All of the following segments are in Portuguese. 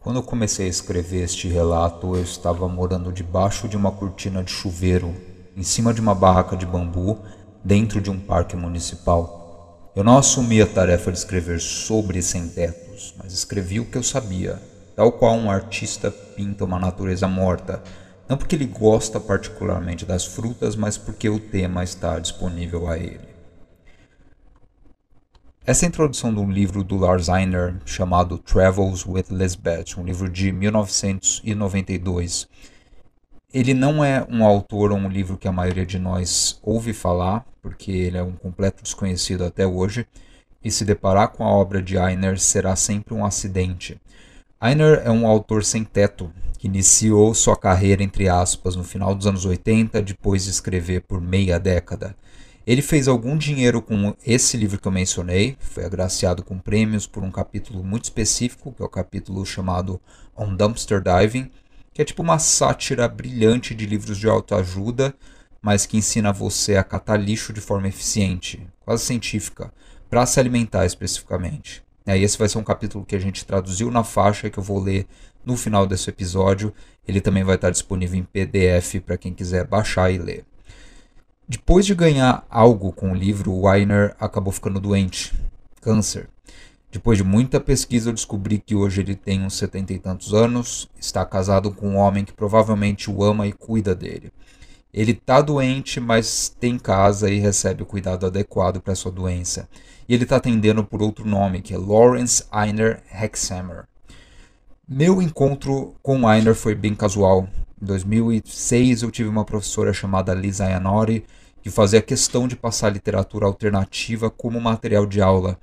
Quando eu comecei a escrever este relato, eu estava morando debaixo de uma cortina de chuveiro, em cima de uma barraca de bambu, dentro de um parque municipal. Eu não assumi a tarefa de escrever sobre sem-tetos, mas escrevi o que eu sabia, tal qual um artista pinta uma natureza morta, não porque ele gosta particularmente das frutas, mas porque o tema está disponível a ele. Essa introdução de um livro do Lars Einer chamado Travels with Lisbeth, um livro de 1992. Ele não é um autor ou um livro que a maioria de nós ouve falar, porque ele é um completo desconhecido até hoje, e se deparar com a obra de Einer será sempre um acidente. Einer é um autor sem teto, que iniciou sua carreira, entre aspas, no final dos anos 80, depois de escrever por meia década. Ele fez algum dinheiro com esse livro que eu mencionei, foi agraciado com prêmios por um capítulo muito específico, que é o capítulo chamado On Dumpster Diving, que é tipo uma sátira brilhante de livros de autoajuda, mas que ensina você a catar lixo de forma eficiente, quase científica, para se alimentar especificamente. Esse vai ser um capítulo que a gente traduziu na faixa que eu vou ler no final desse episódio. Ele também vai estar disponível em PDF para quem quiser baixar e ler. Depois de ganhar algo com o livro, Weiner acabou ficando doente, câncer. Depois de muita pesquisa, eu descobri que hoje ele tem uns setenta e tantos anos, está casado com um homem que provavelmente o ama e cuida dele. Ele está doente, mas tem casa e recebe o cuidado adequado para sua doença. E ele está atendendo por outro nome, que é Lawrence Einer Hexhammer. Meu encontro com Einer foi bem casual. Em 2006, eu tive uma professora chamada Lisa Iannori, que fazia questão de passar literatura alternativa como material de aula.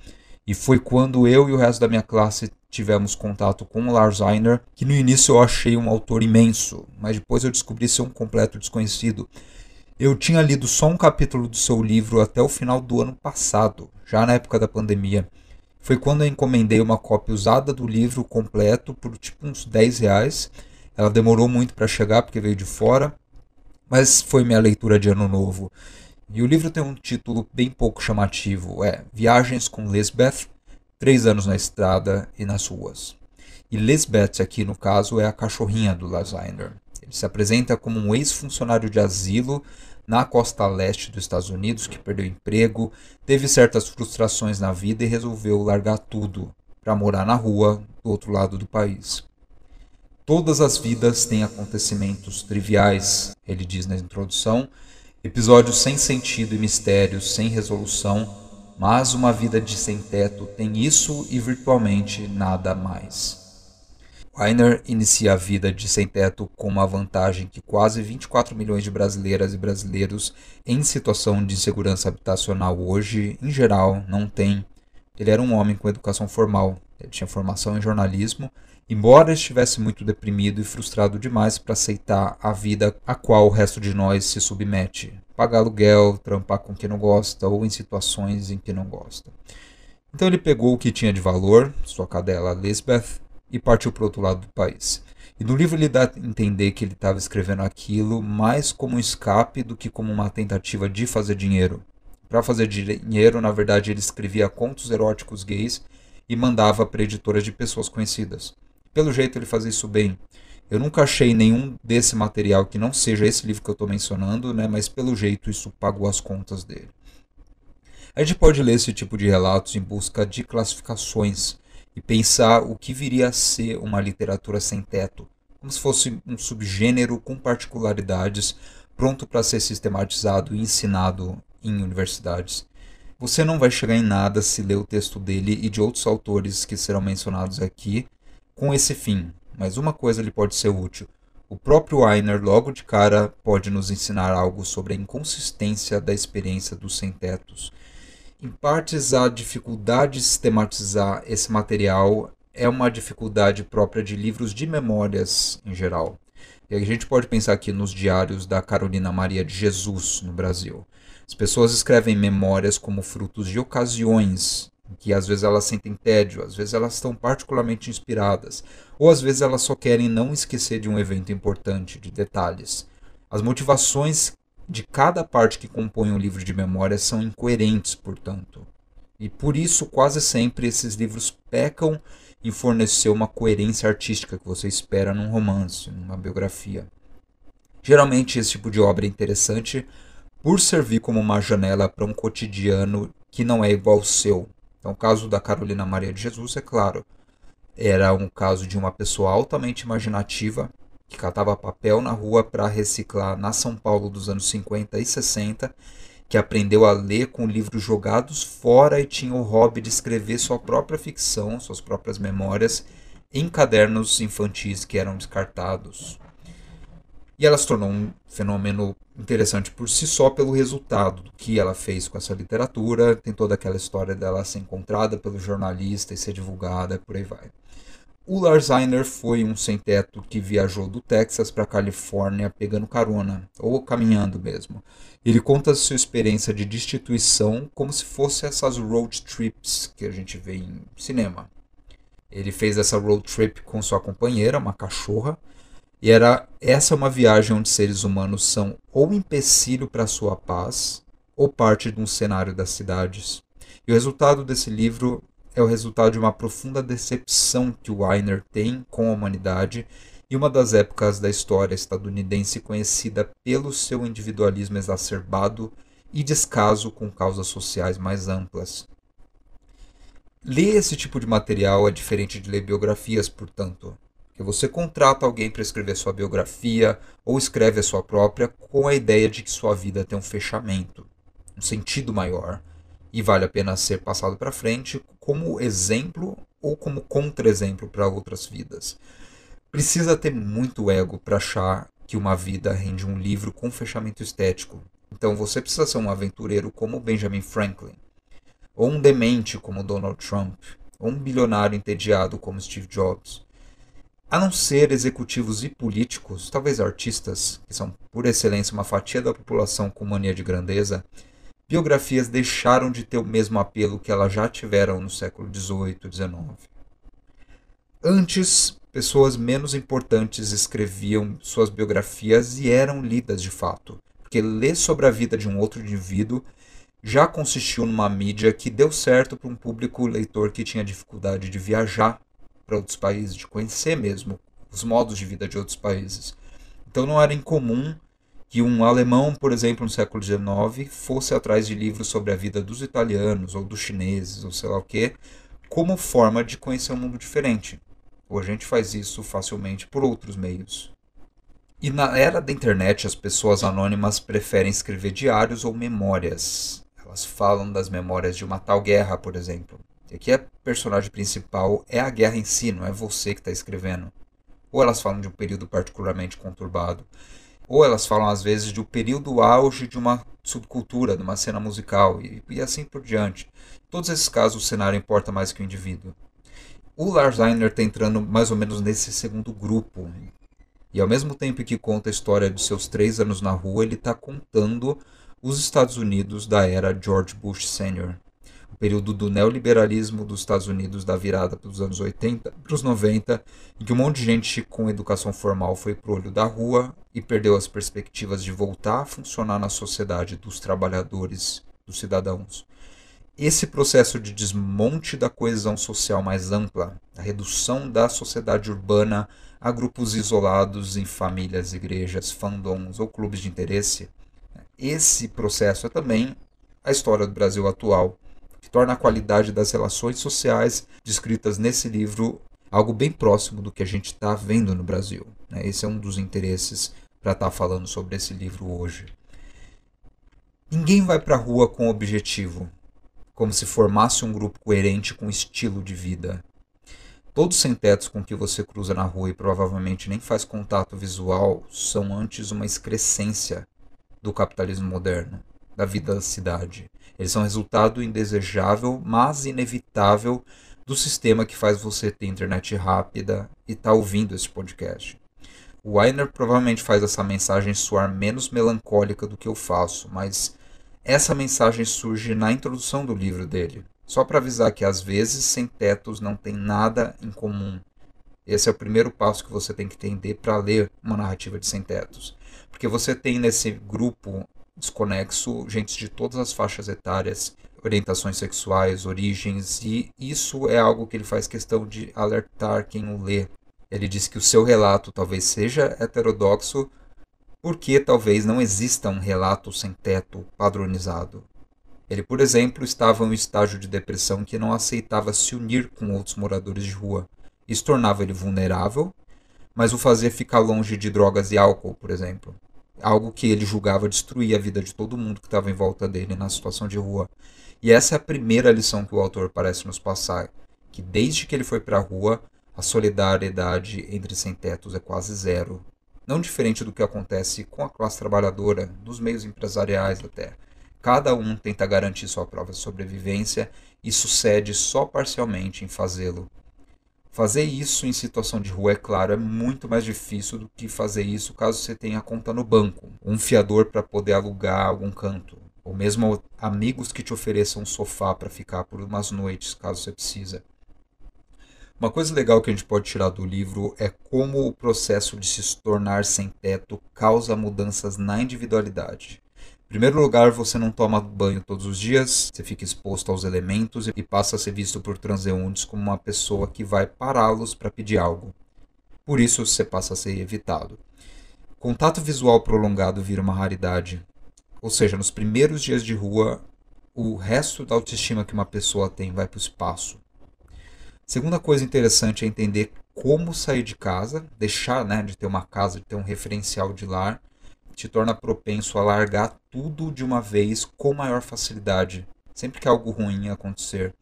E foi quando eu e o resto da minha classe tivemos contato com o Lars Einer, que no início eu achei um autor imenso, mas depois eu descobri ser um completo desconhecido. Eu tinha lido só um capítulo do seu livro até o final do ano passado, já na época da pandemia. Foi quando eu encomendei uma cópia usada do livro completo por tipo uns 10 reais. Ela demorou muito para chegar porque veio de fora, mas foi minha leitura de ano novo. E o livro tem um título bem pouco chamativo, é Viagens com Lisbeth, Três Anos na Estrada e nas Ruas. E Lisbeth aqui no caso é a cachorrinha do Lasander. Ele se apresenta como um ex-funcionário de asilo na costa leste dos Estados Unidos que perdeu emprego, teve certas frustrações na vida e resolveu largar tudo para morar na rua do outro lado do país. Todas as vidas têm acontecimentos triviais, ele diz na introdução, episódios sem sentido e mistérios, sem resolução, mas uma vida de sem teto tem isso e virtualmente nada mais. Weiner inicia a vida de sem teto com uma vantagem que quase 24 milhões de brasileiras e brasileiros em situação de insegurança habitacional hoje, em geral, não têm. Ele era um homem com educação formal, ele tinha formação em jornalismo Embora estivesse muito deprimido e frustrado demais para aceitar a vida a qual o resto de nós se submete, pagar aluguel, trampar com quem não gosta ou em situações em que não gosta. Então ele pegou o que tinha de valor, sua cadela Lisbeth, e partiu para o outro lado do país. E no livro ele dá a entender que ele estava escrevendo aquilo mais como um escape do que como uma tentativa de fazer dinheiro. Para fazer dinheiro, na verdade, ele escrevia contos eróticos gays e mandava para editoras de pessoas conhecidas. Pelo jeito ele fazia isso bem. Eu nunca achei nenhum desse material que não seja esse livro que eu estou mencionando, né, mas pelo jeito isso pagou as contas dele. A gente pode ler esse tipo de relatos em busca de classificações e pensar o que viria a ser uma literatura sem teto, como se fosse um subgênero com particularidades pronto para ser sistematizado e ensinado em universidades. Você não vai chegar em nada se ler o texto dele e de outros autores que serão mencionados aqui com esse fim, mas uma coisa lhe pode ser útil. O próprio Weiner, logo de cara, pode nos ensinar algo sobre a inconsistência da experiência dos sem-tetos. Em partes, a dificuldade de sistematizar esse material é uma dificuldade própria de livros de memórias em geral. E a gente pode pensar aqui nos diários da Carolina Maria de Jesus no Brasil. As pessoas escrevem memórias como frutos de ocasiões que às vezes elas sentem tédio, às vezes elas estão particularmente inspiradas, ou às vezes elas só querem não esquecer de um evento importante, de detalhes. As motivações de cada parte que compõe um livro de memória são incoerentes, portanto. E por isso, quase sempre, esses livros pecam em fornecer uma coerência artística que você espera num romance, numa biografia. Geralmente, esse tipo de obra é interessante por servir como uma janela para um cotidiano que não é igual ao seu. Então, o caso da Carolina Maria de Jesus é claro. Era um caso de uma pessoa altamente imaginativa que catava papel na rua para reciclar na São Paulo dos anos 50 e 60, que aprendeu a ler com livros jogados fora e tinha o hobby de escrever sua própria ficção, suas próprias memórias, em cadernos infantis que eram descartados. E ela se tornou um fenômeno interessante por si só pelo resultado do que ela fez com essa literatura. Tem toda aquela história dela ser encontrada pelo jornalista e ser divulgada, por aí vai. O Lars Einer foi um sem-teto que viajou do Texas para a Califórnia pegando carona, ou caminhando mesmo. Ele conta sua experiência de destituição como se fosse essas road trips que a gente vê em cinema. Ele fez essa road trip com sua companheira, uma cachorra, e era essa é uma viagem onde seres humanos são ou empecilho para sua paz, ou parte de um cenário das cidades. E o resultado desse livro é o resultado de uma profunda decepção que o Weiner tem com a humanidade e uma das épocas da história estadunidense conhecida pelo seu individualismo exacerbado e descaso com causas sociais mais amplas. Ler esse tipo de material é diferente de ler biografias, portanto, que você contrata alguém para escrever sua biografia ou escreve a sua própria com a ideia de que sua vida tem um fechamento, um sentido maior e vale a pena ser passado para frente como exemplo ou como contra-exemplo para outras vidas. Precisa ter muito ego para achar que uma vida rende um livro com fechamento estético. Então você precisa ser um aventureiro como Benjamin Franklin, ou um demente como Donald Trump, ou um bilionário entediado como Steve Jobs. A não ser executivos e políticos, talvez artistas, que são por excelência uma fatia da população com mania de grandeza, biografias deixaram de ter o mesmo apelo que elas já tiveram no século XVIII XIX. Antes, pessoas menos importantes escreviam suas biografias e eram lidas de fato, porque ler sobre a vida de um outro indivíduo já consistiu numa mídia que deu certo para um público leitor que tinha dificuldade de viajar para outros países, de conhecer mesmo os modos de vida de outros países. Então não era incomum que um alemão, por exemplo, no século XIX, fosse atrás de livros sobre a vida dos italianos ou dos chineses ou sei lá o que, como forma de conhecer um mundo diferente. Ou a gente faz isso facilmente por outros meios. E na era da internet, as pessoas anônimas preferem escrever diários ou memórias. Elas falam das memórias de uma tal guerra, por exemplo. Aqui a personagem principal é a guerra em si, não é você que está escrevendo. Ou elas falam de um período particularmente conturbado ou elas falam às vezes do período auge de uma subcultura, de uma cena musical e, e assim por diante. Em todos esses casos o cenário importa mais que o indivíduo. O Lars Einer está entrando mais ou menos nesse segundo grupo. E ao mesmo tempo que conta a história de seus três anos na rua, ele está contando os Estados Unidos da era George Bush Sr período do neoliberalismo dos Estados Unidos, da virada dos anos 80 para os 90, em que um monte de gente com educação formal foi pro olho da rua e perdeu as perspectivas de voltar a funcionar na sociedade dos trabalhadores, dos cidadãos. Esse processo de desmonte da coesão social mais ampla, a redução da sociedade urbana a grupos isolados em famílias, igrejas, fandoms ou clubes de interesse, esse processo é também a história do Brasil atual que torna a qualidade das relações sociais descritas nesse livro algo bem próximo do que a gente está vendo no Brasil. Né? Esse é um dos interesses para estar tá falando sobre esse livro hoje. Ninguém vai para a rua com objetivo, como se formasse um grupo coerente com estilo de vida. Todos os sem-tetos com que você cruza na rua e provavelmente nem faz contato visual são antes uma excrescência do capitalismo moderno, da vida da cidade. Eles são resultado indesejável, mas inevitável do sistema que faz você ter internet rápida e estar tá ouvindo esse podcast. O Weiner provavelmente faz essa mensagem soar menos melancólica do que eu faço, mas essa mensagem surge na introdução do livro dele. Só para avisar que às vezes sem tetos não tem nada em comum. Esse é o primeiro passo que você tem que entender para ler uma narrativa de sem tetos. Porque você tem nesse grupo desconexo, gente de todas as faixas etárias, orientações sexuais, origens, e isso é algo que ele faz questão de alertar quem o lê. Ele diz que o seu relato talvez seja heterodoxo, porque talvez não exista um relato sem teto padronizado. Ele, por exemplo, estava em um estágio de depressão que não aceitava se unir com outros moradores de rua. Isso tornava ele vulnerável, mas o fazia ficar longe de drogas e álcool, por exemplo. Algo que ele julgava destruir a vida de todo mundo que estava em volta dele na situação de rua. E essa é a primeira lição que o autor parece nos passar, que desde que ele foi para a rua, a solidariedade entre sem-tetos é quase zero. Não diferente do que acontece com a classe trabalhadora, nos meios empresariais até. Cada um tenta garantir sua própria sobrevivência e sucede só parcialmente em fazê-lo. Fazer isso em situação de rua, é claro, é muito mais difícil do que fazer isso caso você tenha conta no banco, um fiador para poder alugar algum canto, ou mesmo amigos que te ofereçam um sofá para ficar por umas noites, caso você precisa. Uma coisa legal que a gente pode tirar do livro é como o processo de se tornar sem teto causa mudanças na individualidade primeiro lugar, você não toma banho todos os dias, você fica exposto aos elementos e passa a ser visto por transeuntes como uma pessoa que vai pará-los para pedir algo. Por isso, você passa a ser evitado. Contato visual prolongado vira uma raridade. Ou seja, nos primeiros dias de rua, o resto da autoestima que uma pessoa tem vai para o espaço. Segunda coisa interessante é entender como sair de casa, deixar né, de ter uma casa, de ter um referencial de lar te torna propenso a largar tudo de uma vez com maior facilidade, sempre que algo ruim acontecer.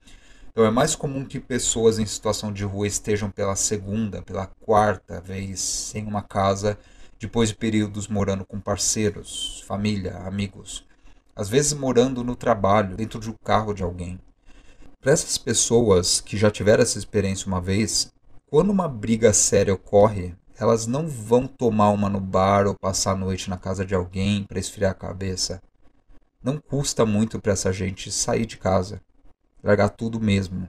Então é mais comum que pessoas em situação de rua estejam pela segunda, pela quarta vez sem uma casa, depois de períodos morando com parceiros, família, amigos, às vezes morando no trabalho, dentro de um carro de alguém. Para essas pessoas que já tiveram essa experiência uma vez, quando uma briga séria ocorre, elas não vão tomar uma no bar ou passar a noite na casa de alguém para esfriar a cabeça. Não custa muito para essa gente sair de casa, largar tudo mesmo.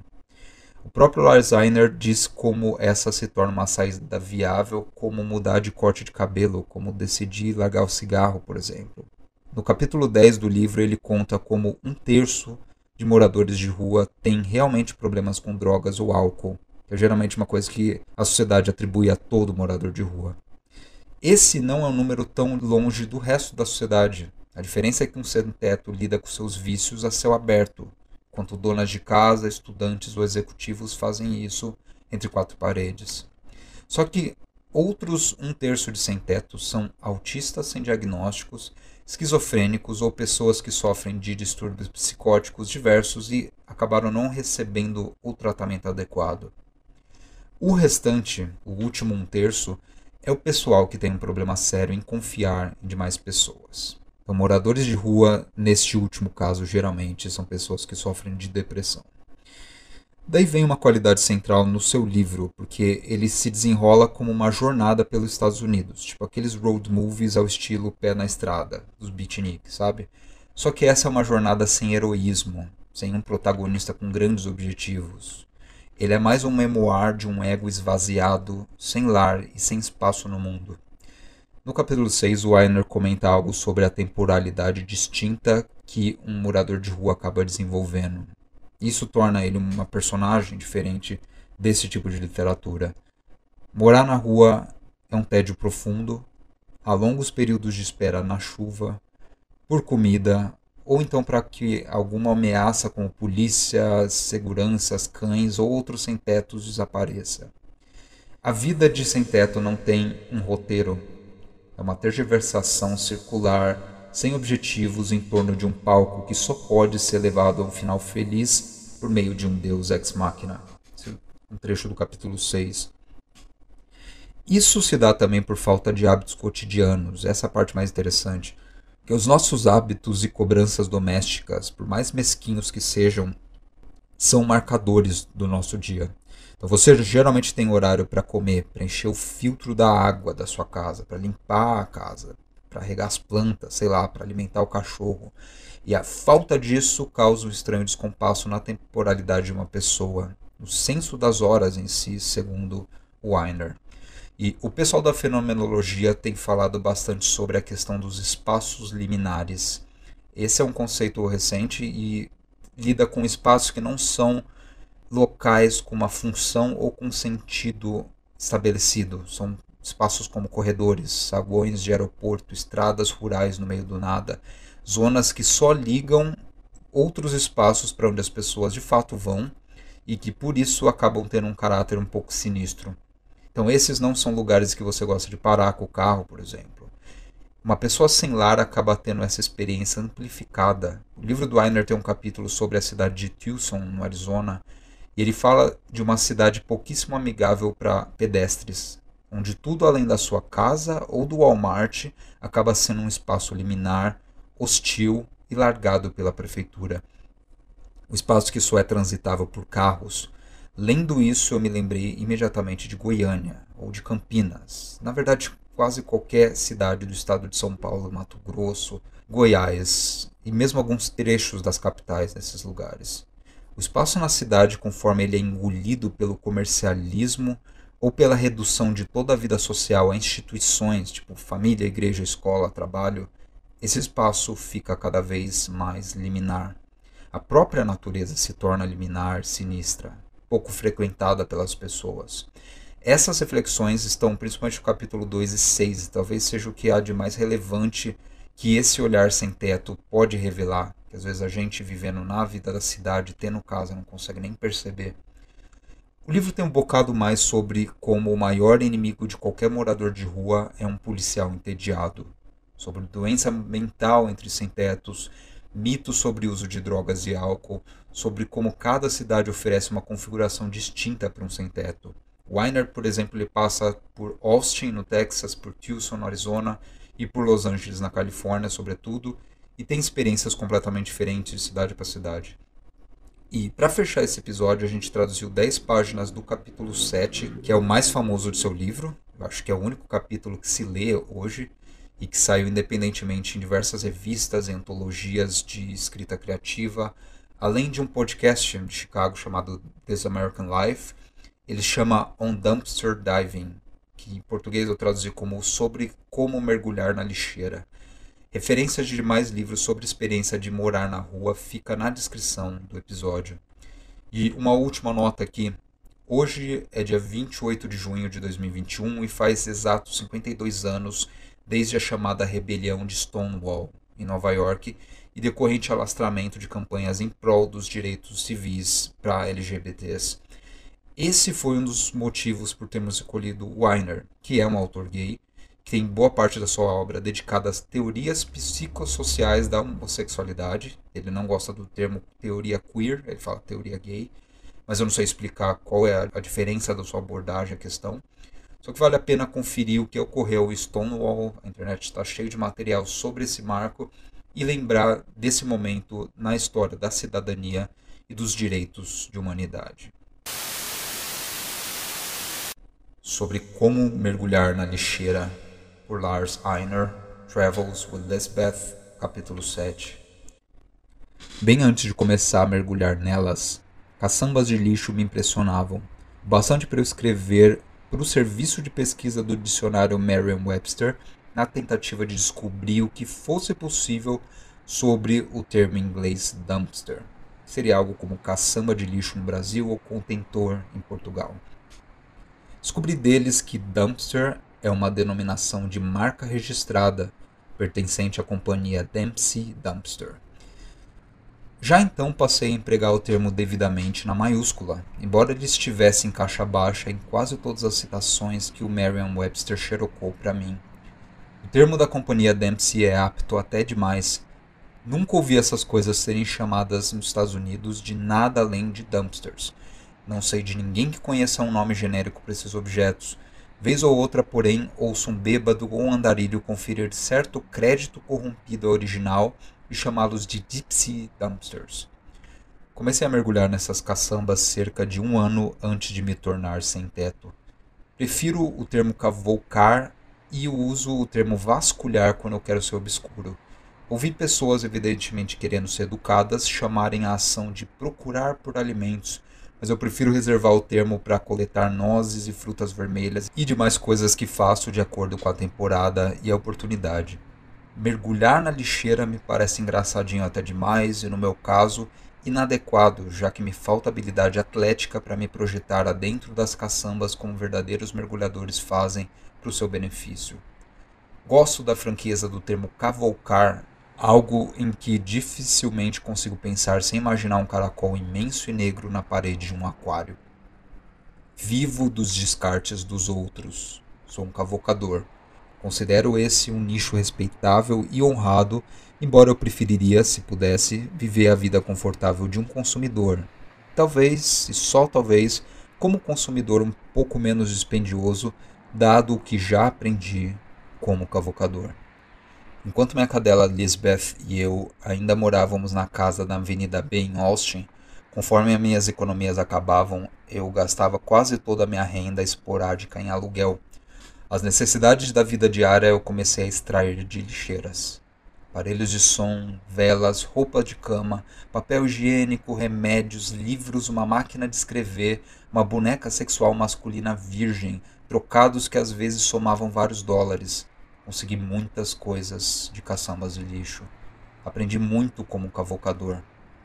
O próprio Lars diz como essa se torna uma saída viável, como mudar de corte de cabelo, como decidir largar o cigarro, por exemplo. No capítulo 10 do livro, ele conta como um terço de moradores de rua tem realmente problemas com drogas ou álcool que é geralmente uma coisa que a sociedade atribui a todo morador de rua. Esse não é um número tão longe do resto da sociedade. A diferença é que um sem-teto lida com seus vícios a céu aberto, enquanto donas de casa, estudantes ou executivos fazem isso entre quatro paredes. Só que outros um terço de sem-teto são autistas sem diagnósticos, esquizofrênicos ou pessoas que sofrem de distúrbios psicóticos diversos e acabaram não recebendo o tratamento adequado. O restante, o último um terço, é o pessoal que tem um problema sério em confiar em demais pessoas. Então, moradores de rua, neste último caso, geralmente são pessoas que sofrem de depressão. Daí vem uma qualidade central no seu livro, porque ele se desenrola como uma jornada pelos Estados Unidos, tipo aqueles road movies ao estilo pé na estrada, dos beatniks, sabe? Só que essa é uma jornada sem heroísmo, sem um protagonista com grandes objetivos. Ele é mais um memoir de um ego esvaziado, sem lar e sem espaço no mundo. No capítulo 6, o Weiner comenta algo sobre a temporalidade distinta que um morador de rua acaba desenvolvendo. Isso torna ele uma personagem diferente desse tipo de literatura. Morar na rua é um tédio profundo, há longos períodos de espera na chuva, por comida, ou então para que alguma ameaça como polícia, seguranças, cães ou outros sem-tetos desapareça. A vida de sem-teto não tem um roteiro. É uma tergiversação circular, sem objetivos, em torno de um palco que só pode ser levado a um final feliz por meio de um deus ex-máquina. É um trecho do capítulo 6. Isso se dá também por falta de hábitos cotidianos, essa é a parte mais interessante que os nossos hábitos e cobranças domésticas, por mais mesquinhos que sejam, são marcadores do nosso dia. Então você geralmente tem horário para comer, para encher o filtro da água da sua casa, para limpar a casa, para regar as plantas, sei lá, para alimentar o cachorro. E a falta disso causa um estranho descompasso na temporalidade de uma pessoa, no senso das horas em si, segundo Weiner. E o pessoal da fenomenologia tem falado bastante sobre a questão dos espaços liminares. Esse é um conceito recente e lida com espaços que não são locais com uma função ou com sentido estabelecido. São espaços como corredores, saguões de aeroporto, estradas rurais no meio do nada, zonas que só ligam outros espaços para onde as pessoas de fato vão e que por isso acabam tendo um caráter um pouco sinistro. Então esses não são lugares que você gosta de parar com o carro, por exemplo. Uma pessoa sem lar acaba tendo essa experiência amplificada. O livro do Weiner tem um capítulo sobre a cidade de Tucson, no Arizona, e ele fala de uma cidade pouquíssimo amigável para pedestres, onde tudo além da sua casa ou do Walmart acaba sendo um espaço liminar, hostil e largado pela prefeitura. O espaço que só é transitável por carros. Lendo isso, eu me lembrei imediatamente de Goiânia ou de Campinas. Na verdade, quase qualquer cidade do estado de São Paulo, Mato Grosso, Goiás e mesmo alguns trechos das capitais desses lugares. O espaço na cidade, conforme ele é engolido pelo comercialismo ou pela redução de toda a vida social a instituições, tipo família, igreja, escola, trabalho, esse espaço fica cada vez mais liminar. A própria natureza se torna liminar, sinistra, pouco frequentada pelas pessoas. Essas reflexões estão principalmente no capítulo 2 e 6, e talvez seja o que há de mais relevante que esse olhar sem teto pode revelar, que às vezes a gente vivendo na vida da cidade, tendo casa, não consegue nem perceber. O livro tem um bocado mais sobre como o maior inimigo de qualquer morador de rua é um policial entediado, sobre doença mental entre sem-tetos, mitos sobre uso de drogas e álcool, sobre como cada cidade oferece uma configuração distinta para um sem-teto. Weiner, por exemplo, ele passa por Austin, no Texas, por Tucson, no Arizona, e por Los Angeles, na Califórnia, sobretudo, e tem experiências completamente diferentes de cidade para cidade. E para fechar esse episódio, a gente traduziu 10 páginas do capítulo 7, que é o mais famoso de seu livro. Eu acho que é o único capítulo que se lê hoje e que saiu independentemente em diversas revistas e antologias de escrita criativa, além de um podcast de Chicago chamado This American Life. Ele chama On Dumpster Diving, que em português eu traduzi como Sobre Como Mergulhar na Lixeira. Referências de demais livros sobre experiência de morar na rua fica na descrição do episódio. E uma última nota aqui. Hoje é dia 28 de junho de 2021 e faz exatos 52 anos desde a chamada rebelião de Stonewall, em Nova York, e decorrente alastramento de campanhas em prol dos direitos civis para LGBTs. Esse foi um dos motivos por termos escolhido Weiner, que é um autor gay, tem boa parte da sua obra dedicada às teorias psicossociais da homossexualidade. Ele não gosta do termo teoria queer, ele fala teoria gay, mas eu não sei explicar qual é a diferença da sua abordagem à questão. Só que vale a pena conferir o que ocorreu em Stonewall, a internet está cheia de material sobre esse marco, e lembrar desse momento na história da cidadania e dos direitos de humanidade. Sobre como mergulhar na lixeira por Lars Einar, Travels with Lisbeth, capítulo 7. Bem antes de começar a mergulhar nelas, caçambas de lixo me impressionavam, bastante para eu escrever para o serviço de pesquisa do dicionário Merriam-Webster na tentativa de descobrir o que fosse possível sobre o termo inglês dumpster. Seria algo como caçamba de lixo no Brasil ou contentor em Portugal. Descobri deles que dumpster é uma denominação de marca registrada pertencente à companhia Dempsey Dumpster. Já então passei a empregar o termo devidamente na maiúscula, embora ele estivesse em caixa baixa em quase todas as citações que o Merriam-Webster xerocou para mim. O termo da companhia Dempsey é apto até demais. Nunca ouvi essas coisas serem chamadas nos Estados Unidos de nada além de dumpsters. Não sei de ninguém que conheça um nome genérico para esses objetos, Vez ou outra, porém, ouço um bêbado ou um andarilho conferir certo crédito corrompido ao original e chamá-los de Gypsy Dumpsters. Comecei a mergulhar nessas caçambas cerca de um ano antes de me tornar sem teto. Prefiro o termo cavocar e uso o termo vasculhar quando eu quero ser obscuro. Ouvi pessoas, evidentemente querendo ser educadas, chamarem a ação de procurar por alimentos mas eu prefiro reservar o termo para coletar nozes e frutas vermelhas e demais coisas que faço de acordo com a temporada e a oportunidade. Mergulhar na lixeira me parece engraçadinho até demais e, no meu caso, inadequado, já que me falta habilidade atlética para me projetar adentro das caçambas como verdadeiros mergulhadores fazem para o seu benefício. Gosto da franqueza do termo cavalcar, algo em que dificilmente consigo pensar sem imaginar um caracol imenso e negro na parede de um aquário. Vivo dos descartes dos outros. Sou um cavocador. Considero esse um nicho respeitável e honrado, embora eu preferiria, se pudesse, viver a vida confortável de um consumidor. Talvez, e só talvez, como consumidor um pouco menos dispendioso, dado o que já aprendi como cavocador. Enquanto minha cadela Lisbeth e eu ainda morávamos na casa da Avenida B em Austin, conforme minhas economias acabavam, eu gastava quase toda a minha renda esporádica em aluguel. As necessidades da vida diária eu comecei a extrair de lixeiras. Aparelhos de som, velas, roupa de cama, papel higiênico, remédios, livros, uma máquina de escrever, uma boneca sexual masculina virgem, trocados que às vezes somavam vários dólares. Consegui muitas coisas de caçambas de lixo. Aprendi muito como cavocador.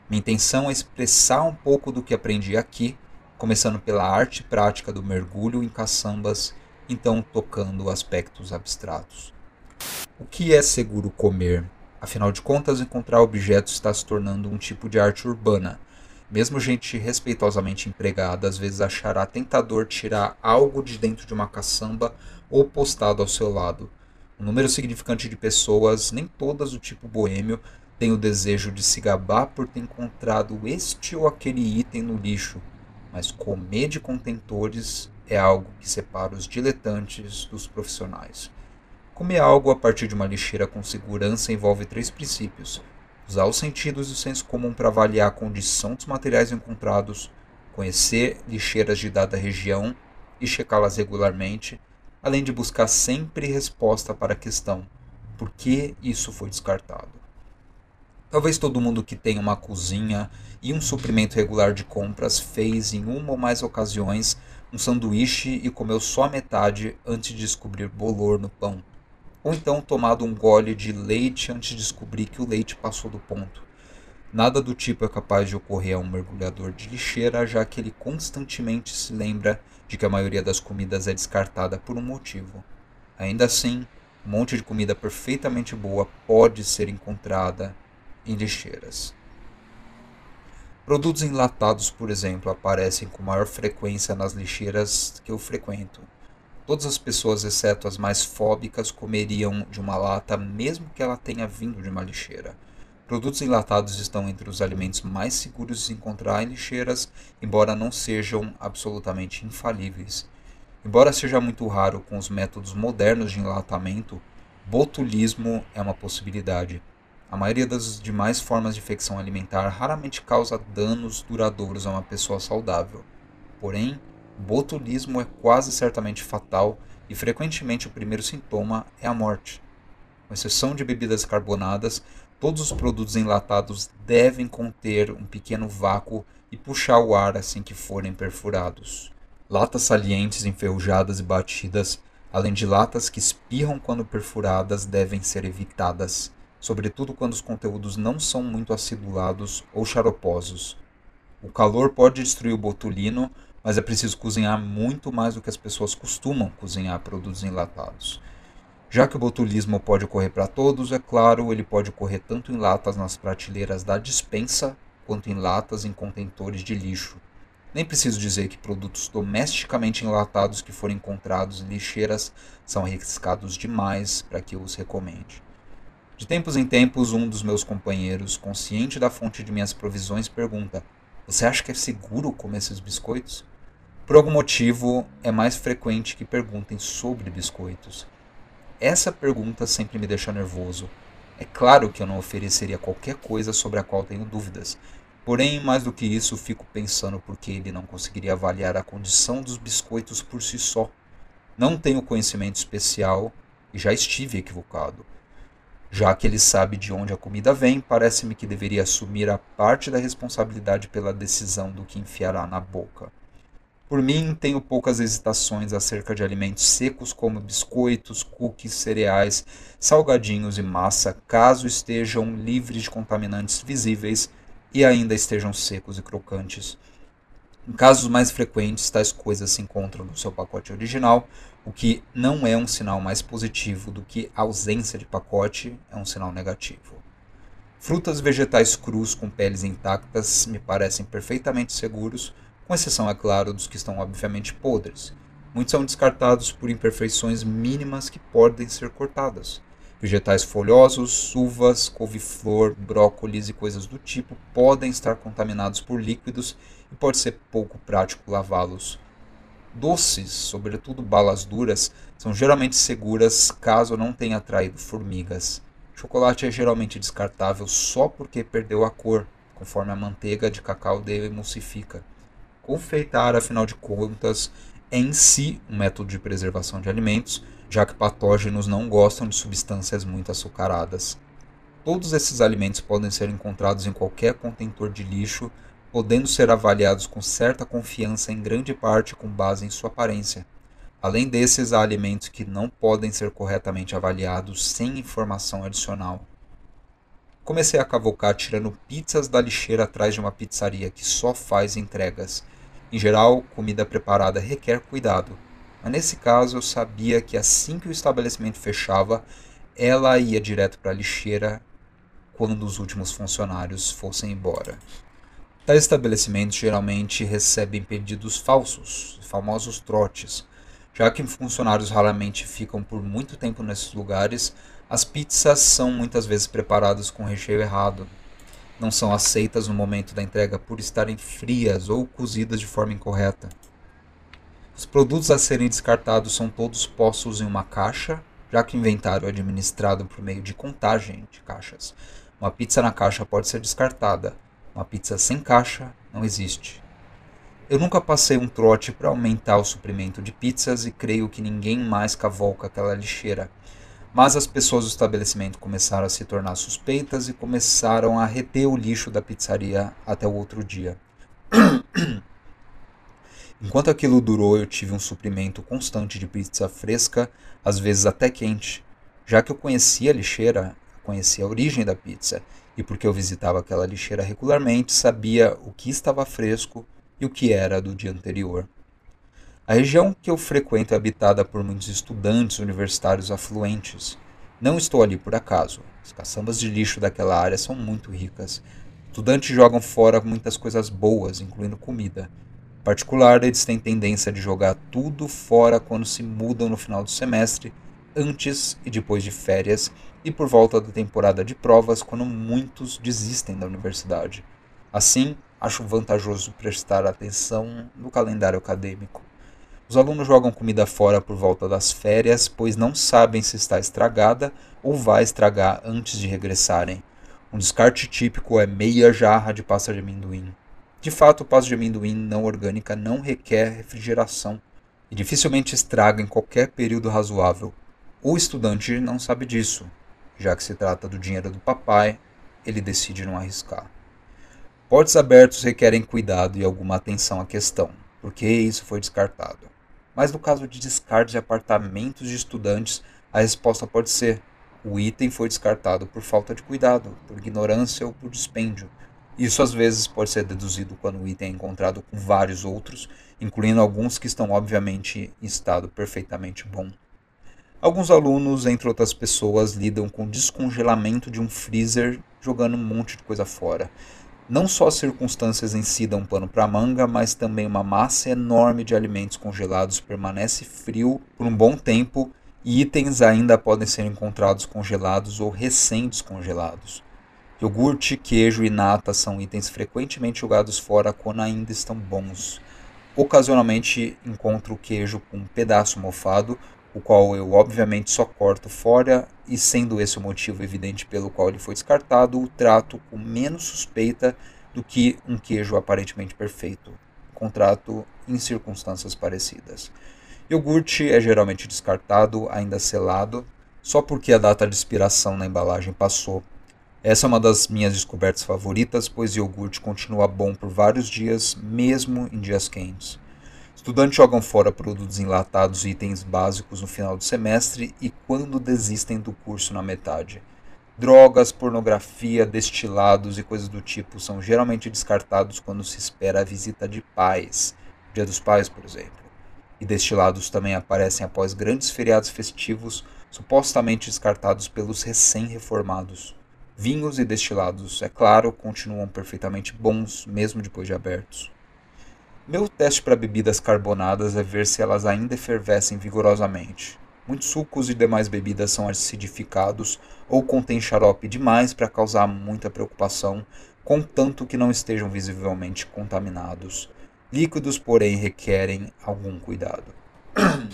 Minha intenção é expressar um pouco do que aprendi aqui, começando pela arte prática do mergulho em caçambas, então tocando aspectos abstratos. O que é seguro comer? Afinal de contas, encontrar objetos está se tornando um tipo de arte urbana mesmo gente respeitosamente empregada às vezes achará tentador tirar algo de dentro de uma caçamba ou postado ao seu lado. Um número significante de pessoas, nem todas do tipo boêmio, tem o desejo de se gabar por ter encontrado este ou aquele item no lixo, mas comer de contentores é algo que separa os diletantes dos profissionais. Comer algo a partir de uma lixeira com segurança envolve três princípios usar os sentidos e o senso comum para avaliar a condição dos materiais encontrados, conhecer lixeiras de dada região e checá-las regularmente, além de buscar sempre resposta para a questão: por que isso foi descartado? Talvez todo mundo que tem uma cozinha e um suprimento regular de compras fez em uma ou mais ocasiões um sanduíche e comeu só metade antes de descobrir bolor no pão ou então tomado um gole de leite antes de descobrir que o leite passou do ponto. Nada do tipo é capaz de ocorrer a um mergulhador de lixeira, já que ele constantemente se lembra de que a maioria das comidas é descartada por um motivo. Ainda assim, um monte de comida perfeitamente boa pode ser encontrada em lixeiras. Produtos enlatados, por exemplo, aparecem com maior frequência nas lixeiras que eu frequento. Todas as pessoas, exceto as mais fóbicas, comeriam de uma lata, mesmo que ela tenha vindo de uma lixeira. Produtos enlatados estão entre os alimentos mais seguros de se encontrar em lixeiras, embora não sejam absolutamente infalíveis. Embora seja muito raro com os métodos modernos de enlatamento, botulismo é uma possibilidade. A maioria das demais formas de infecção alimentar raramente causa danos duradouros a uma pessoa saudável. Porém, botulismo é quase certamente fatal e frequentemente o primeiro sintoma é a morte. Com exceção de bebidas carbonadas, todos os produtos enlatados devem conter um pequeno vácuo e puxar o ar assim que forem perfurados. Latas salientes enferrujadas e batidas, além de latas que espirram quando perfuradas, devem ser evitadas, sobretudo quando os conteúdos não são muito acidulados ou xaroposos. O calor pode destruir o botulino, mas é preciso cozinhar muito mais do que as pessoas costumam cozinhar produtos enlatados. Já que o botulismo pode ocorrer para todos, é claro, ele pode ocorrer tanto em latas nas prateleiras da dispensa, quanto em latas em contentores de lixo. Nem preciso dizer que produtos domesticamente enlatados que forem encontrados em lixeiras são arriscados demais para que eu os recomende. De tempos em tempos, um dos meus companheiros, consciente da fonte de minhas provisões, pergunta: Você acha que é seguro comer esses biscoitos? Por algum motivo, é mais frequente que perguntem sobre biscoitos. Essa pergunta sempre me deixa nervoso. É claro que eu não ofereceria qualquer coisa sobre a qual tenho dúvidas. Porém, mais do que isso, fico pensando por que ele não conseguiria avaliar a condição dos biscoitos por si só. Não tenho conhecimento especial e já estive equivocado. Já que ele sabe de onde a comida vem, parece-me que deveria assumir a parte da responsabilidade pela decisão do que enfiará na boca. Por mim, tenho poucas hesitações acerca de alimentos secos como biscoitos, cookies, cereais, salgadinhos e massa, caso estejam livres de contaminantes visíveis e ainda estejam secos e crocantes. Em casos mais frequentes, tais coisas se encontram no seu pacote original, o que não é um sinal mais positivo do que a ausência de pacote é um sinal negativo. Frutas vegetais crus com peles intactas me parecem perfeitamente seguros, com exceção, é claro, dos que estão obviamente podres. Muitos são descartados por imperfeições mínimas que podem ser cortadas. Vegetais folhosos, uvas, couve-flor, brócolis e coisas do tipo podem estar contaminados por líquidos e pode ser pouco prático lavá-los. Doces, sobretudo balas duras, são geralmente seguras caso não tenha atraído formigas. Chocolate é geralmente descartável só porque perdeu a cor, conforme a manteiga de cacau emulsifica. Confeitar, afinal de contas, é em si um método de preservação de alimentos, já que patógenos não gostam de substâncias muito açucaradas. Todos esses alimentos podem ser encontrados em qualquer contentor de lixo, podendo ser avaliados com certa confiança em grande parte com base em sua aparência. Além desses, há alimentos que não podem ser corretamente avaliados sem informação adicional. Comecei a cavocar tirando pizzas da lixeira atrás de uma pizzaria que só faz entregas. Em geral, comida preparada requer cuidado, mas nesse caso eu sabia que assim que o estabelecimento fechava, ela ia direto para a lixeira quando os últimos funcionários fossem embora. Tais estabelecimentos geralmente recebem pedidos falsos, famosos trotes. Já que funcionários raramente ficam por muito tempo nesses lugares, as pizzas são muitas vezes preparadas com recheio errado. Não são aceitas no momento da entrega por estarem frias ou cozidas de forma incorreta. Os produtos a serem descartados são todos postos em uma caixa, já que o inventário é administrado por meio de contagem de caixas. Uma pizza na caixa pode ser descartada, uma pizza sem caixa não existe. Eu nunca passei um trote para aumentar o suprimento de pizzas e creio que ninguém mais cavolca aquela lixeira. Mas as pessoas do estabelecimento começaram a se tornar suspeitas e começaram a reter o lixo da pizzaria até o outro dia. Enquanto aquilo durou, eu tive um suprimento constante de pizza fresca, às vezes até quente. Já que eu conhecia a lixeira, conhecia a origem da pizza e porque eu visitava aquela lixeira regularmente, sabia o que estava fresco e o que era do dia anterior. A região que eu frequento é habitada por muitos estudantes universitários afluentes. Não estou ali por acaso. As caçambas de lixo daquela área são muito ricas. Estudantes jogam fora muitas coisas boas, incluindo comida. Em particular, eles têm tendência de jogar tudo fora quando se mudam no final do semestre, antes e depois de férias, e por volta da temporada de provas, quando muitos desistem da universidade. Assim, acho vantajoso prestar atenção no calendário acadêmico. Os alunos jogam comida fora por volta das férias, pois não sabem se está estragada ou vai estragar antes de regressarem. Um descarte típico é meia jarra de pasta de amendoim. De fato, pasta de amendoim não orgânica não requer refrigeração e dificilmente estraga em qualquer período razoável. O estudante não sabe disso, já que se trata do dinheiro do papai, ele decide não arriscar. Portos abertos requerem cuidado e alguma atenção à questão, porque isso foi descartado. Mas no caso de descarte de apartamentos de estudantes, a resposta pode ser: o item foi descartado por falta de cuidado, por ignorância ou por dispêndio. Isso às vezes pode ser deduzido quando o item é encontrado com vários outros, incluindo alguns que estão obviamente em estado perfeitamente bom. Alguns alunos, entre outras pessoas, lidam com o descongelamento de um freezer jogando um monte de coisa fora. Não só as circunstâncias em si dão pano para manga, mas também uma massa enorme de alimentos congelados permanece frio por um bom tempo e itens ainda podem ser encontrados congelados ou recém-descongelados. Iogurte, queijo e nata são itens frequentemente jogados fora quando ainda estão bons. Ocasionalmente encontro queijo com um pedaço mofado o qual eu obviamente só corto fora, e sendo esse o motivo evidente pelo qual ele foi descartado, o trato com menos suspeita do que um queijo aparentemente perfeito. Contrato em circunstâncias parecidas. Iogurte é geralmente descartado, ainda selado, só porque a data de expiração na embalagem passou. Essa é uma das minhas descobertas favoritas, pois iogurte continua bom por vários dias, mesmo em dias quentes. Estudantes jogam fora produtos enlatados e itens básicos no final do semestre e quando desistem do curso na metade. Drogas, pornografia, destilados e coisas do tipo são geralmente descartados quando se espera a visita de pais, Dia dos Pais, por exemplo. E destilados também aparecem após grandes feriados festivos, supostamente descartados pelos recém-reformados. Vinhos e destilados, é claro, continuam perfeitamente bons, mesmo depois de abertos. Meu teste para bebidas carbonadas é ver se elas ainda efervescem vigorosamente. Muitos sucos e demais bebidas são acidificados ou contêm xarope demais para causar muita preocupação, contanto que não estejam visivelmente contaminados. Líquidos, porém, requerem algum cuidado.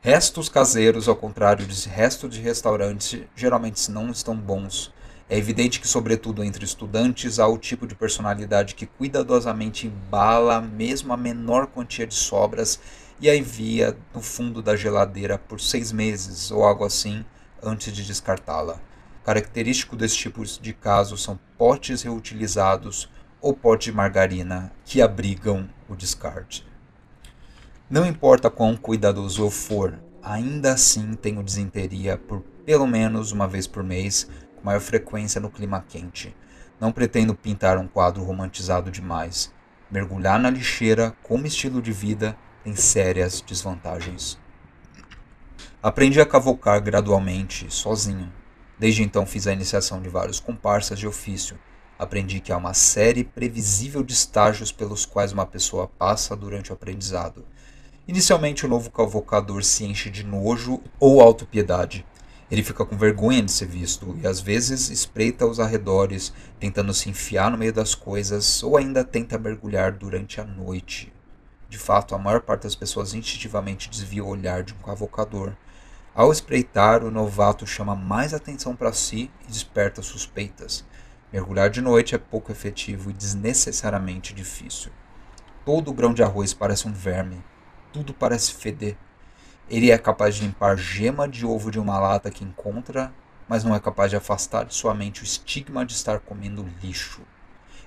Restos caseiros, ao contrário de restos de restaurantes, geralmente não estão bons. É evidente que, sobretudo entre estudantes, há o tipo de personalidade que cuidadosamente embala mesmo a menor quantia de sobras e a envia no fundo da geladeira por seis meses ou algo assim antes de descartá-la. Característico desse tipo de caso são potes reutilizados ou potes de margarina que abrigam o descarte. Não importa quão cuidadoso eu for, ainda assim tenho desinteria por pelo menos uma vez por mês, maior frequência no clima quente. Não pretendo pintar um quadro romantizado demais. Mergulhar na lixeira como estilo de vida tem sérias desvantagens. Aprendi a cavocar gradualmente, sozinho. Desde então fiz a iniciação de vários comparsas de ofício. Aprendi que há uma série previsível de estágios pelos quais uma pessoa passa durante o aprendizado. Inicialmente, o novo cavocador se enche de nojo ou autopiedade. Ele fica com vergonha de ser visto e às vezes espreita os arredores, tentando se enfiar no meio das coisas ou ainda tenta mergulhar durante a noite. De fato, a maior parte das pessoas instintivamente desvia o olhar de um cavocador. Ao espreitar, o novato chama mais atenção para si e desperta suspeitas. Mergulhar de noite é pouco efetivo e desnecessariamente difícil. Todo o grão de arroz parece um verme. Tudo parece feder. Ele é capaz de limpar gema de ovo de uma lata que encontra, mas não é capaz de afastar de sua mente o estigma de estar comendo lixo.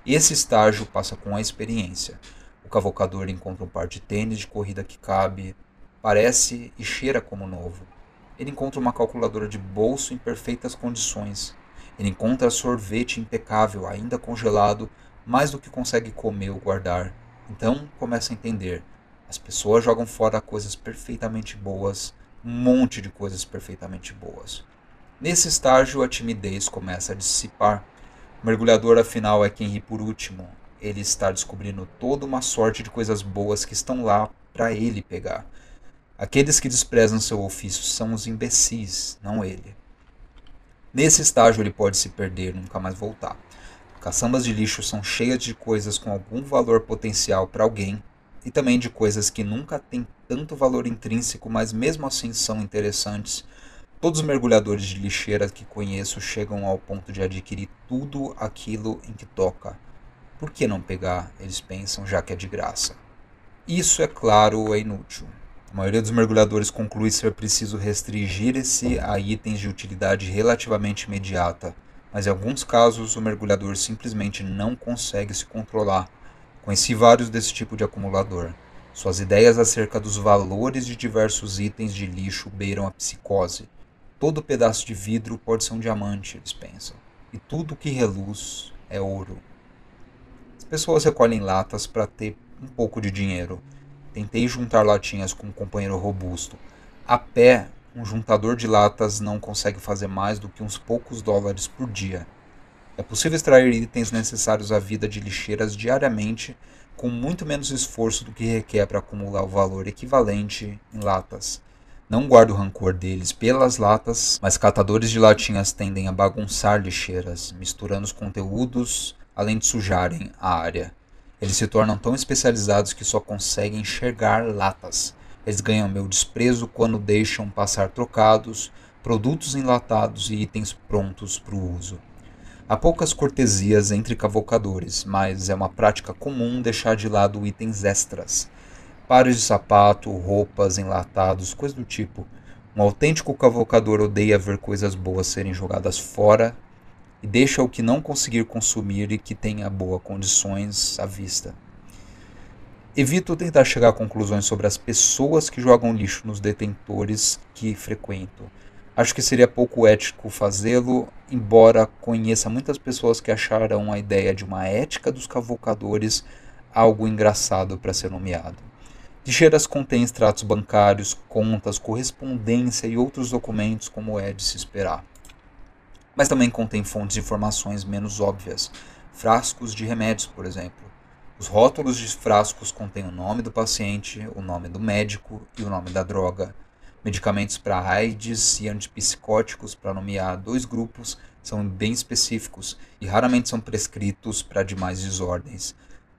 Esse estágio passa com a experiência. O cavocador encontra um par de tênis de corrida que cabe, parece e cheira como novo. Ele encontra uma calculadora de bolso em perfeitas condições. Ele encontra sorvete impecável, ainda congelado, mais do que consegue comer ou guardar. Então começa a entender. As pessoas jogam fora coisas perfeitamente boas, um monte de coisas perfeitamente boas. Nesse estágio, a timidez começa a dissipar. O mergulhador, afinal, é quem ri por último, ele está descobrindo toda uma sorte de coisas boas que estão lá para ele pegar. Aqueles que desprezam seu ofício são os imbecis, não ele. Nesse estágio ele pode se perder e nunca mais voltar. Caçambas de lixo são cheias de coisas com algum valor potencial para alguém e também de coisas que nunca têm tanto valor intrínseco, mas mesmo assim são interessantes. Todos os mergulhadores de lixeira que conheço chegam ao ponto de adquirir tudo aquilo em que toca por que não pegar? Eles pensam, já que é de graça. Isso, é claro, é inútil. A maioria dos mergulhadores conclui ser preciso restringir-se a itens de utilidade relativamente imediata, mas em alguns casos o mergulhador simplesmente não consegue se controlar. Conheci vários desse tipo de acumulador. Suas ideias acerca dos valores de diversos itens de lixo beiram a psicose. Todo pedaço de vidro pode ser um diamante, eles pensam, e tudo que reluz é ouro pessoas recolhem latas para ter um pouco de dinheiro. Tentei juntar latinhas com um companheiro robusto. A pé, um juntador de latas não consegue fazer mais do que uns poucos dólares por dia. É possível extrair itens necessários à vida de lixeiras diariamente com muito menos esforço do que requer para acumular o valor equivalente em latas. Não guardo rancor deles pelas latas, mas catadores de latinhas tendem a bagunçar lixeiras, misturando os conteúdos além de sujarem a área. Eles se tornam tão especializados que só conseguem enxergar latas. Eles ganham meu desprezo quando deixam passar trocados, produtos enlatados e itens prontos para o uso. Há poucas cortesias entre cavocadores, mas é uma prática comum deixar de lado itens extras. Pares de sapato, roupas, enlatados, coisas do tipo. Um autêntico cavocador odeia ver coisas boas serem jogadas fora e deixa o que não conseguir consumir e que tenha boas condições à vista. Evito tentar chegar a conclusões sobre as pessoas que jogam lixo nos detentores que frequento. Acho que seria pouco ético fazê-lo, embora conheça muitas pessoas que acharão a ideia de uma ética dos cavocadores algo engraçado para ser nomeado. Lixeiras contém extratos bancários, contas, correspondência e outros documentos, como é de se esperar. Mas também contém fontes de informações menos óbvias, frascos de remédios, por exemplo. Os rótulos de frascos contêm o nome do paciente, o nome do médico e o nome da droga Medicamentos para AIDS e antipsicóticos, para nomear dois grupos, são bem específicos e raramente são prescritos para demais desordens.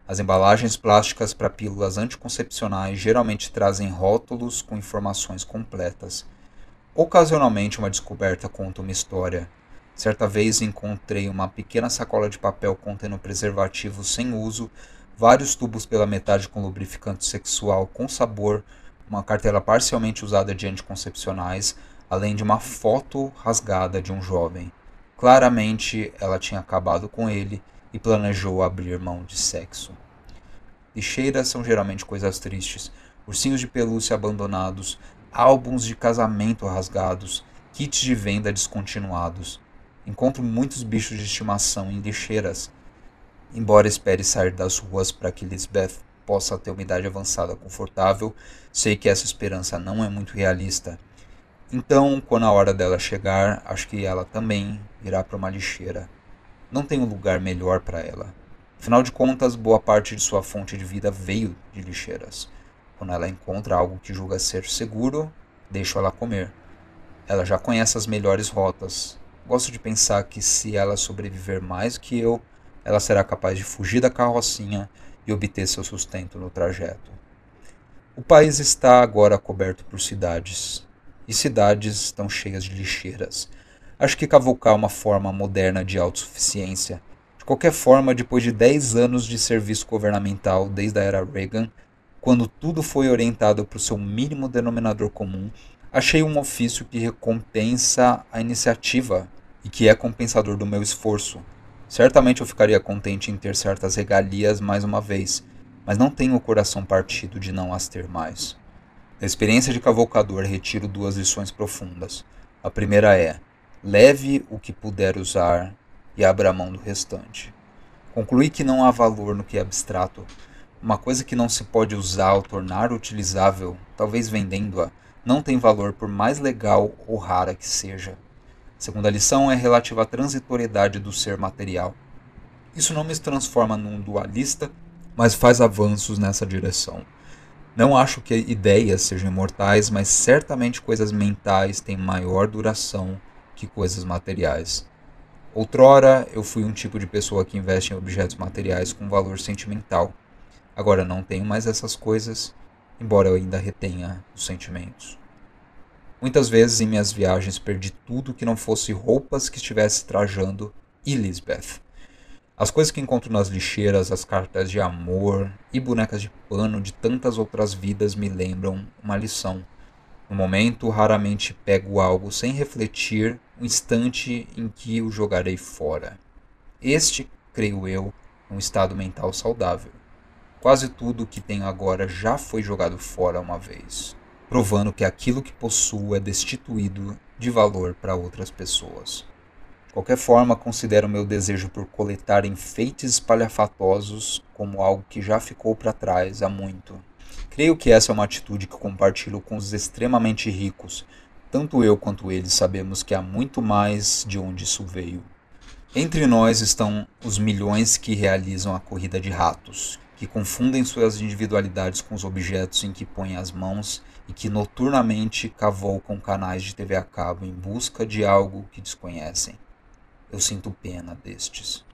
As embalagens plásticas para pílulas anticoncepcionais geralmente trazem rótulos com informações completas. Ocasionalmente, uma descoberta conta uma história. Certa vez encontrei uma pequena sacola de papel contendo preservativos sem uso, vários tubos pela metade com lubrificante sexual com sabor, uma cartela parcialmente usada de anticoncepcionais, além de uma foto rasgada de um jovem. Claramente ela tinha acabado com ele e planejou abrir mão de sexo. Lixeiras são geralmente coisas tristes, ursinhos de pelúcia abandonados, álbuns de casamento rasgados, kits de venda descontinuados. Encontro muitos bichos de estimação em lixeiras, embora espere sair das ruas para que Lisbeth possa ter uma idade avançada confortável, sei que essa esperança não é muito realista. Então, quando a hora dela chegar, acho que ela também irá para uma lixeira. Não tem um lugar melhor para ela. Afinal de contas, boa parte de sua fonte de vida veio de lixeiras. Quando ela encontra algo que julga ser seguro, deixo ela comer. Ela já conhece as melhores rotas. Gosto de pensar que se ela sobreviver mais que eu, ela será capaz de fugir da carrocinha e obter seu sustento no trajeto. O país está agora coberto por cidades, e cidades estão cheias de lixeiras. Acho que cavocar é uma forma moderna de autossuficiência. De qualquer forma, depois de 10 anos de serviço governamental desde a era Reagan, quando tudo foi orientado para o seu mínimo denominador comum, achei um ofício que recompensa a iniciativa e que é compensador do meu esforço, Certamente eu ficaria contente em ter certas regalias mais uma vez, mas não tenho o coração partido de não as ter mais. Da experiência de cavalcador retiro duas lições profundas. A primeira é: leve o que puder usar e abra mão do restante. Concluí que não há valor no que é abstrato. Uma coisa que não se pode usar ou tornar utilizável, talvez vendendo-a, não tem valor por mais legal ou rara que seja. Segunda lição é relativa à transitoriedade do ser material. Isso não me transforma num dualista, mas faz avanços nessa direção. Não acho que ideias sejam imortais, mas certamente coisas mentais têm maior duração que coisas materiais. Outrora, eu fui um tipo de pessoa que investe em objetos materiais com valor sentimental. Agora não tenho mais essas coisas, embora eu ainda retenha os sentimentos. Muitas vezes em minhas viagens perdi tudo que não fosse roupas que estivesse trajando e Lisbeth. As coisas que encontro nas lixeiras, as cartas de amor e bonecas de pano de tantas outras vidas me lembram uma lição. No momento, raramente pego algo sem refletir o instante em que o jogarei fora. Este, creio eu, é um estado mental saudável. Quase tudo que tenho agora já foi jogado fora uma vez provando que aquilo que possuo é destituído de valor para outras pessoas. De qualquer forma, considero meu desejo por coletar enfeites espalhafatosos como algo que já ficou para trás há muito. Creio que essa é uma atitude que compartilho com os extremamente ricos. Tanto eu quanto eles sabemos que há muito mais de onde isso veio. Entre nós estão os milhões que realizam a corrida de ratos, que confundem suas individualidades com os objetos em que põem as mãos e que noturnamente cavalcam canais de TV a cabo em busca de algo que desconhecem. Eu sinto pena destes.